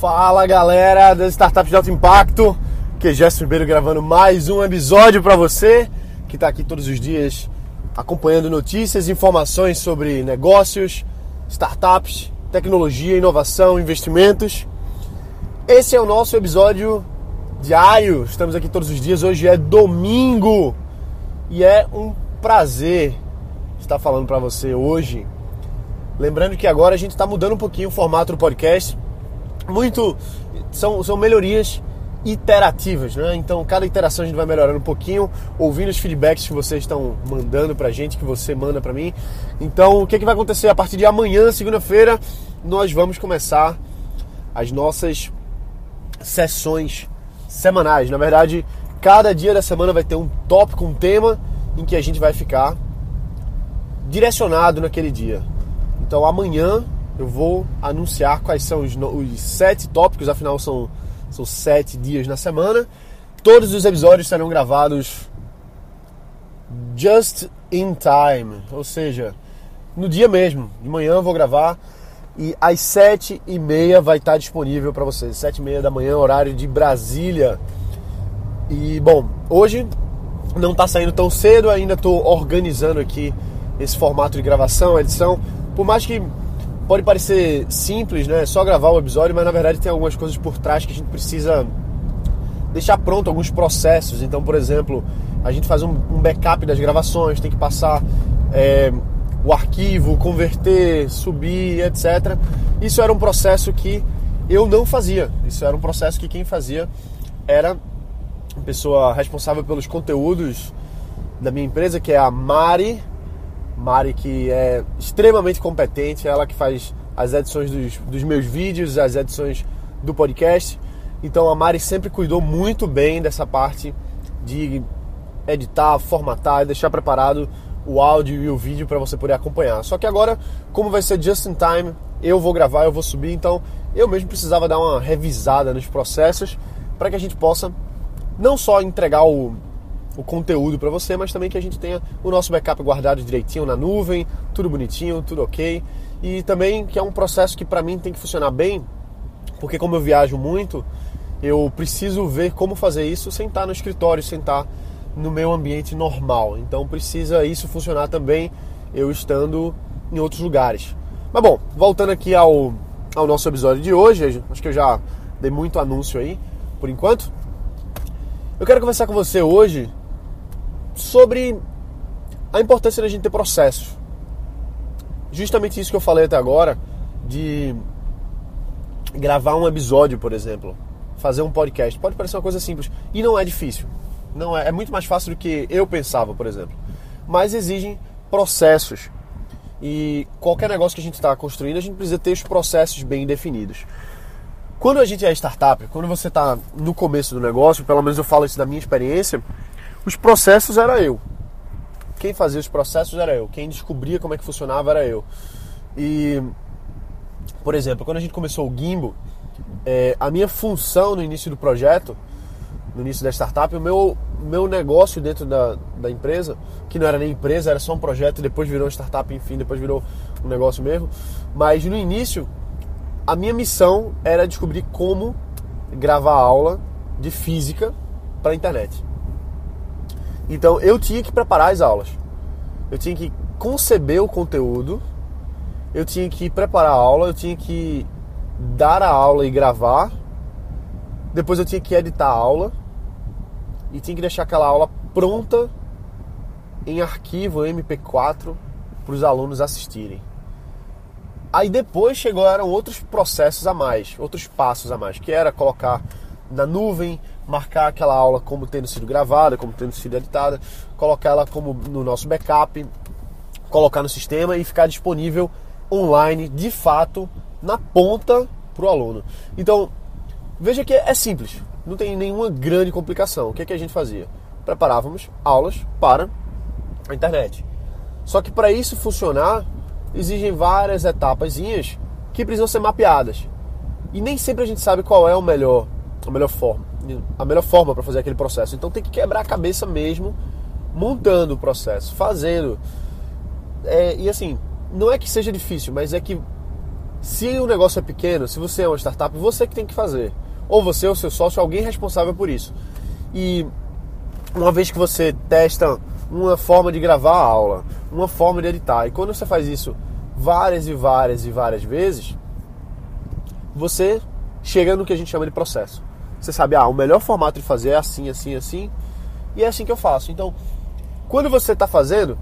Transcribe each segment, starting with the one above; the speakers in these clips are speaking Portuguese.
Fala galera das startups de alto impacto, que é Gerson Ribeiro gravando mais um episódio para você que está aqui todos os dias acompanhando notícias, informações sobre negócios, startups, tecnologia, inovação, investimentos. Esse é o nosso episódio diário. Estamos aqui todos os dias. Hoje é domingo e é um prazer estar falando para você hoje. Lembrando que agora a gente está mudando um pouquinho o formato do podcast. Muito são, são melhorias iterativas, né? Então, cada iteração a gente vai melhorando um pouquinho, ouvindo os feedbacks que vocês estão mandando pra gente, que você manda pra mim. Então, o que, que vai acontecer? A partir de amanhã, segunda-feira, nós vamos começar as nossas sessões semanais. Na verdade, cada dia da semana vai ter um tópico, um tema em que a gente vai ficar direcionado naquele dia. Então, amanhã eu vou anunciar quais são os, os sete tópicos, afinal são são sete dias na semana. Todos os episódios serão gravados just in time, ou seja, no dia mesmo. De manhã eu vou gravar e às sete e meia vai estar disponível para vocês. Sete e meia da manhã, horário de Brasília. E bom, hoje não está saindo tão cedo, ainda estou organizando aqui esse formato de gravação, edição. Por mais que pode parecer simples, né? Só gravar o episódio, mas na verdade tem algumas coisas por trás que a gente precisa deixar pronto, alguns processos. Então, por exemplo, a gente faz um, um backup das gravações, tem que passar é, o arquivo, converter, subir, etc. Isso era um processo que eu não fazia. Isso era um processo que quem fazia era a pessoa responsável pelos conteúdos da minha empresa, que é a Mari Mari que é extremamente competente, ela que faz as edições dos, dos meus vídeos, as edições do podcast. Então a Mari sempre cuidou muito bem dessa parte de editar, formatar e deixar preparado o áudio e o vídeo para você poder acompanhar. Só que agora, como vai ser just in time, eu vou gravar, eu vou subir, então eu mesmo precisava dar uma revisada nos processos para que a gente possa não só entregar o, o conteúdo para você, mas também que a gente tenha o nosso backup guardado direitinho na nuvem, tudo bonitinho, tudo ok. E também que é um processo que para mim tem que funcionar bem, porque como eu viajo muito, eu preciso ver como fazer isso sem estar no escritório, sem estar no meu ambiente normal. Então precisa isso funcionar também eu estando em outros lugares. Mas bom, voltando aqui ao, ao nosso episódio de hoje, acho que eu já dei muito anúncio aí por enquanto. Eu quero conversar com você hoje sobre a importância da gente ter processos. Justamente isso que eu falei até agora, de gravar um episódio, por exemplo, fazer um podcast. Pode parecer uma coisa simples e não é difícil. Não é, é muito mais fácil do que eu pensava, por exemplo. Mas exigem processos. E qualquer negócio que a gente está construindo, a gente precisa ter os processos bem definidos. Quando a gente é startup, quando você está no começo do negócio, pelo menos eu falo isso da minha experiência, os processos era eu. Quem fazia os processos era eu. Quem descobria como é que funcionava era eu. E, por exemplo, quando a gente começou o Gimbo, é, a minha função no início do projeto, no início da startup, o meu, meu negócio dentro da, da empresa, que não era nem empresa, era só um projeto, depois virou startup, enfim, depois virou um negócio mesmo. Mas no início, a minha missão era descobrir como gravar aula de física para a internet. Então eu tinha que preparar as aulas. Eu tinha que conceber o conteúdo, eu tinha que preparar a aula, eu tinha que dar a aula e gravar. Depois eu tinha que editar a aula e tinha que deixar aquela aula pronta em arquivo MP4 para os alunos assistirem. Aí depois chegaram outros processos a mais, outros passos a mais, que era colocar na nuvem, marcar aquela aula como tendo sido gravada, como tendo sido editada, colocar ela como no nosso backup, colocar no sistema e ficar disponível online, de fato, na ponta para o aluno. Então, veja que é simples, não tem nenhuma grande complicação. O que, é que a gente fazia? Preparávamos aulas para a internet. Só que para isso funcionar, exigem várias etapas que precisam ser mapeadas. E nem sempre a gente sabe qual é o melhor, a melhor forma a melhor forma para fazer aquele processo. Então tem que quebrar a cabeça mesmo, montando o processo, fazendo. É, e assim, não é que seja difícil, mas é que Se o negócio é pequeno, se você é uma startup, você que tem que fazer. Ou você ou seu sócio, alguém responsável por isso. E uma vez que você testa uma forma de gravar a aula, uma forma de editar, e quando você faz isso várias e várias e várias vezes, você chega no que a gente chama de processo. Você sabe, ah, o melhor formato de fazer é assim, assim, assim, e é assim que eu faço. Então, quando você está fazendo,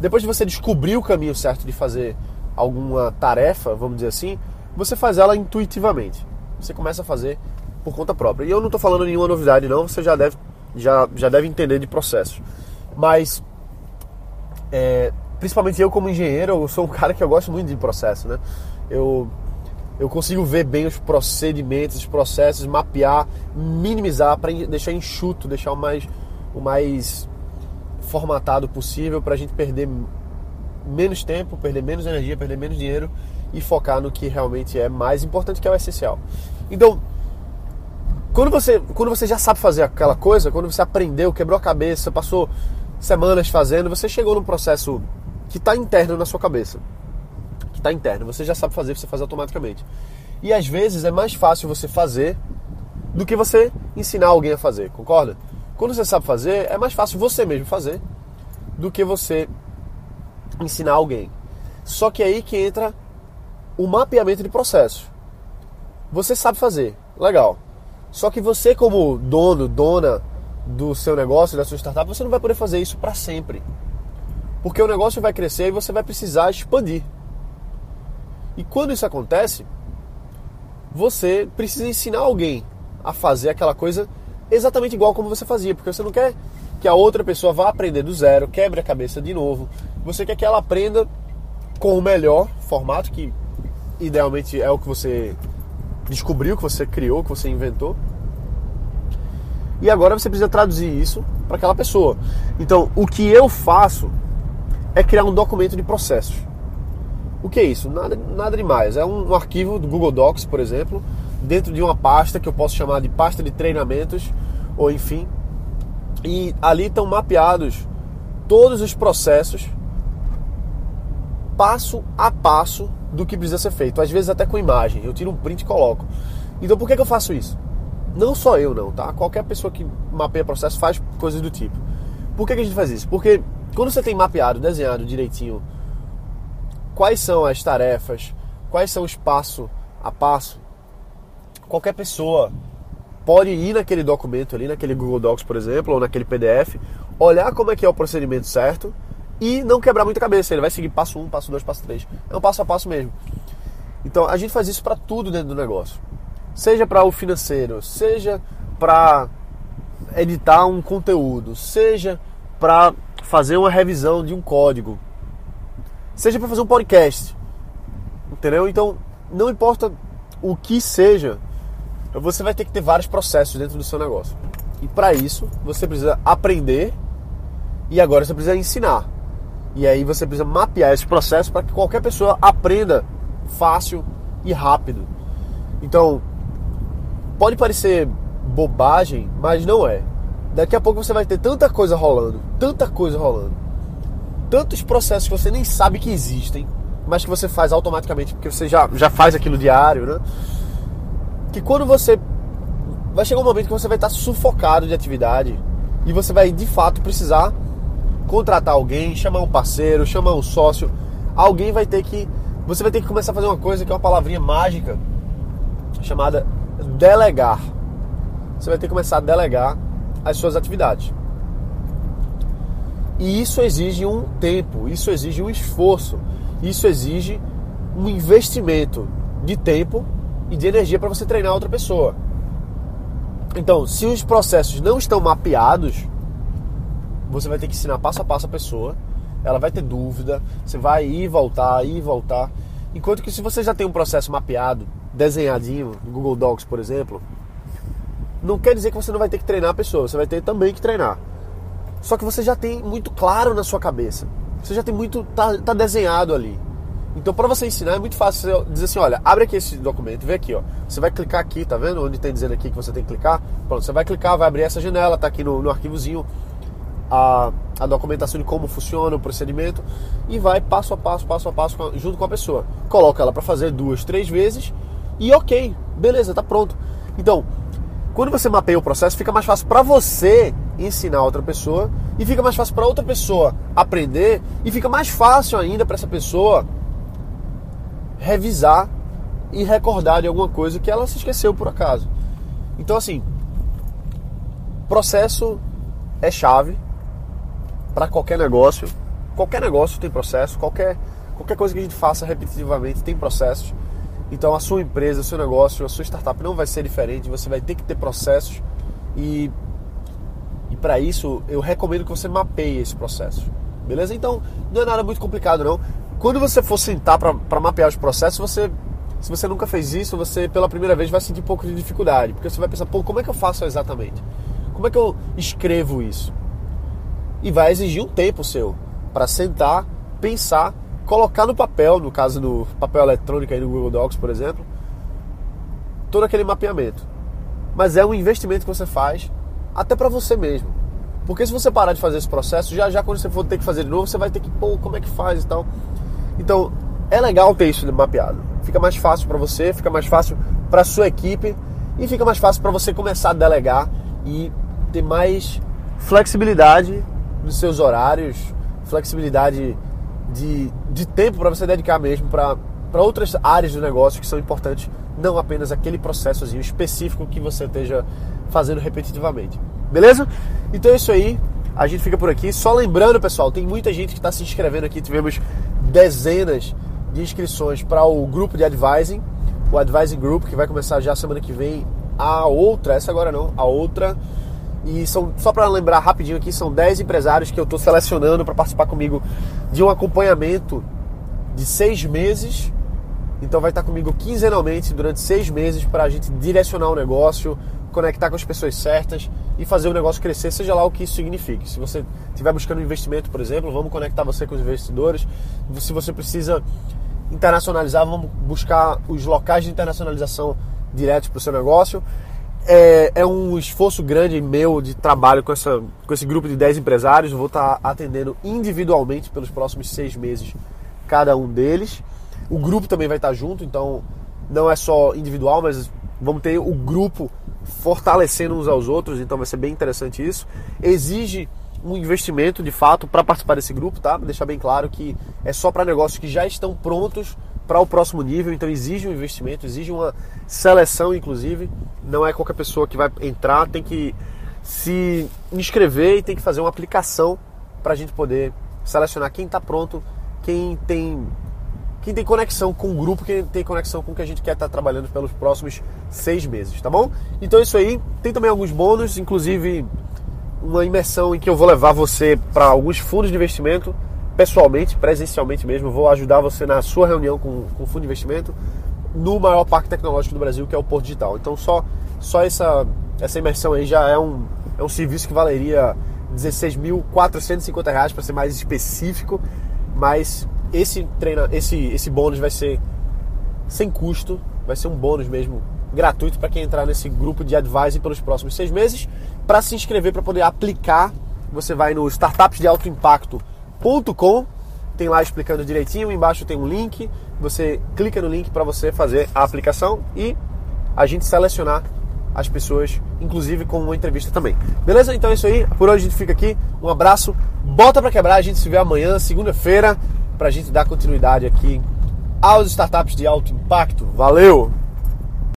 depois de você descobrir o caminho certo de fazer alguma tarefa, vamos dizer assim, você faz ela intuitivamente. Você começa a fazer por conta própria. E eu não estou falando nenhuma novidade, não, você já deve, já, já deve entender de processo. Mas, é, principalmente eu como engenheiro, eu sou um cara que eu gosto muito de processo, né? Eu, eu consigo ver bem os procedimentos, os processos, mapear, minimizar para deixar enxuto, deixar o mais, o mais formatado possível para a gente perder menos tempo, perder menos energia, perder menos dinheiro e focar no que realmente é mais importante, que é o essencial. Então, quando você, quando você já sabe fazer aquela coisa, quando você aprendeu, quebrou a cabeça, passou semanas fazendo, você chegou num processo que está interno na sua cabeça. Que está interno, você já sabe fazer, você faz automaticamente. E às vezes é mais fácil você fazer do que você ensinar alguém a fazer, concorda? Quando você sabe fazer, é mais fácil você mesmo fazer do que você ensinar alguém. Só que aí que entra o mapeamento de processos. Você sabe fazer, legal. Só que você como dono, dona do seu negócio, da sua startup, você não vai poder fazer isso para sempre. Porque o negócio vai crescer e você vai precisar expandir. E quando isso acontece, você precisa ensinar alguém a fazer aquela coisa exatamente igual como você fazia, porque você não quer que a outra pessoa vá aprender do zero, quebre a cabeça de novo. Você quer que ela aprenda com o melhor formato, que idealmente é o que você descobriu, que você criou, que você inventou. E agora você precisa traduzir isso para aquela pessoa. Então, o que eu faço é criar um documento de processos. O que é isso? Nada, nada demais. É um, um arquivo do Google Docs, por exemplo, dentro de uma pasta que eu posso chamar de pasta de treinamentos, ou enfim. E ali estão mapeados todos os processos, passo a passo do que precisa ser feito. Às vezes até com imagem. Eu tiro um print e coloco. Então por que, que eu faço isso? Não só eu não, tá? Qualquer pessoa que mapeia processo faz coisas do tipo. Por que, que a gente faz isso? Porque quando você tem mapeado, desenhado direitinho quais são as tarefas, quais são os passo a passo, qualquer pessoa pode ir naquele documento ali, naquele Google Docs, por exemplo, ou naquele PDF, olhar como é que é o procedimento certo e não quebrar muita cabeça. Ele vai seguir passo 1, um, passo 2, passo 3. É um passo a passo mesmo. Então a gente faz isso para tudo dentro do negócio. Seja para o financeiro, seja para editar um conteúdo, seja para fazer uma revisão de um código, seja para fazer um podcast. Entendeu? Então, não importa o que seja, você vai ter que ter vários processos dentro do seu negócio. E para isso, você precisa aprender e agora você precisa ensinar. E aí você precisa mapear esse processo para que qualquer pessoa aprenda fácil e rápido. Então, pode parecer bobagem, mas não é. Daqui a pouco você vai ter tanta coisa rolando, tanta coisa rolando, tantos processos que você nem sabe que existem, mas que você faz automaticamente porque você já, já faz aquilo diário, né? que quando você. Vai chegar um momento que você vai estar sufocado de atividade e você vai de fato precisar contratar alguém, chamar um parceiro, chamar um sócio. Alguém vai ter que. Você vai ter que começar a fazer uma coisa que é uma palavrinha mágica chamada delegar. Você vai ter que começar a delegar as suas atividades. E isso exige um tempo, isso exige um esforço, isso exige um investimento de tempo e de energia para você treinar outra pessoa. Então, se os processos não estão mapeados, você vai ter que ensinar passo a passo a pessoa. Ela vai ter dúvida, você vai ir e voltar, ir e voltar. Enquanto que se você já tem um processo mapeado, desenhadinho, no Google Docs, por exemplo, não quer dizer que você não vai ter que treinar a pessoa, você vai ter também que treinar. Só que você já tem muito claro na sua cabeça. Você já tem muito. tá, tá desenhado ali. Então, para você ensinar, é muito fácil você dizer assim: olha, abre aqui esse documento, vê aqui, ó. Você vai clicar aqui, tá vendo? Onde tem dizendo aqui que você tem que clicar. Pronto, você vai clicar, vai abrir essa janela, tá aqui no, no arquivozinho. a, a documentação de como funciona o procedimento e vai passo a passo, passo a passo junto com a pessoa. Coloca ela para fazer duas, três vezes e ok, beleza, tá pronto. Então, quando você mapeia o processo, fica mais fácil para você ensinar outra pessoa e fica mais fácil para outra pessoa aprender e fica mais fácil ainda para essa pessoa revisar e recordar de alguma coisa que ela se esqueceu por acaso. Então assim, processo é chave para qualquer negócio. Qualquer negócio tem processo, qualquer qualquer coisa que a gente faça repetitivamente tem processos. Então a sua empresa, o seu negócio, a sua startup não vai ser diferente, você vai ter que ter processos e e para isso eu recomendo que você mapeie esse processo. Beleza? Então não é nada muito complicado não. Quando você for sentar para mapear os processos, você se você nunca fez isso, você pela primeira vez vai sentir um pouco de dificuldade, porque você vai pensar, pô, como é que eu faço exatamente? Como é que eu escrevo isso? E vai exigir um tempo seu para sentar, pensar, colocar no papel, no caso do papel eletrônico aí no Google Docs, por exemplo, todo aquele mapeamento. Mas é um investimento que você faz até para você mesmo. Porque se você parar de fazer esse processo, já já quando você for ter que fazer de novo, você vai ter que, pô, como é que faz e tal. Então, é legal ter isso mapeado. Fica mais fácil para você, fica mais fácil para sua equipe e fica mais fácil para você começar a delegar e ter mais flexibilidade nos seus horários, flexibilidade de, de tempo para você dedicar mesmo para outras áreas do negócio que são importantes, não apenas aquele processozinho específico que você esteja fazendo repetitivamente. Beleza? Então é isso aí. A gente fica por aqui. Só lembrando, pessoal, tem muita gente que está se inscrevendo aqui. Tivemos dezenas de inscrições para o grupo de advising, o Advising Group, que vai começar já semana que vem. A outra, essa agora não, a outra. E são, só para lembrar rapidinho aqui, são 10 empresários que eu estou selecionando para participar comigo de um acompanhamento de seis meses. Então vai estar comigo quinzenalmente durante seis meses para a gente direcionar o negócio, conectar com as pessoas certas e fazer o negócio crescer, seja lá o que isso signifique. Se você estiver buscando investimento, por exemplo, vamos conectar você com os investidores. Se você precisa internacionalizar, vamos buscar os locais de internacionalização diretos para o seu negócio. É, é, um esforço grande meu de trabalho com, essa, com esse grupo de 10 empresários. Vou estar atendendo individualmente pelos próximos seis meses cada um deles. O grupo também vai estar junto, então não é só individual, mas vamos ter o grupo fortalecendo uns aos outros, então vai ser bem interessante isso. Exige um investimento de fato para participar desse grupo, tá? Deixar bem claro que é só para negócios que já estão prontos para o próximo nível, então exige um investimento, exige uma seleção, inclusive. Não é qualquer pessoa que vai entrar, tem que se inscrever e tem que fazer uma aplicação para a gente poder selecionar quem está pronto, quem tem quem tem conexão com o grupo, quem tem conexão com o que a gente quer estar trabalhando pelos próximos seis meses, tá bom? Então é isso aí. Tem também alguns bônus, inclusive uma imersão em que eu vou levar você para alguns fundos de investimento, pessoalmente, presencialmente mesmo. vou ajudar você na sua reunião com, com o fundo de investimento no maior parque tecnológico do Brasil, que é o Porto Digital. Então só, só essa, essa imersão aí já é um, é um serviço que valeria 16.450 reais para ser mais específico, mas esse treina, esse esse bônus vai ser sem custo, vai ser um bônus mesmo gratuito para quem entrar nesse grupo de advising pelos próximos seis meses. Para se inscrever para poder aplicar, você vai no startupsdealtoimpacto.com, tem lá explicando direitinho, embaixo tem um link, você clica no link para você fazer a aplicação e a gente selecionar as pessoas, inclusive com uma entrevista também. Beleza? Então é isso aí. Por hoje a gente fica aqui. Um abraço. Bota para quebrar. A gente se vê amanhã, segunda-feira para a gente dar continuidade aqui aos startups de alto impacto. Valeu!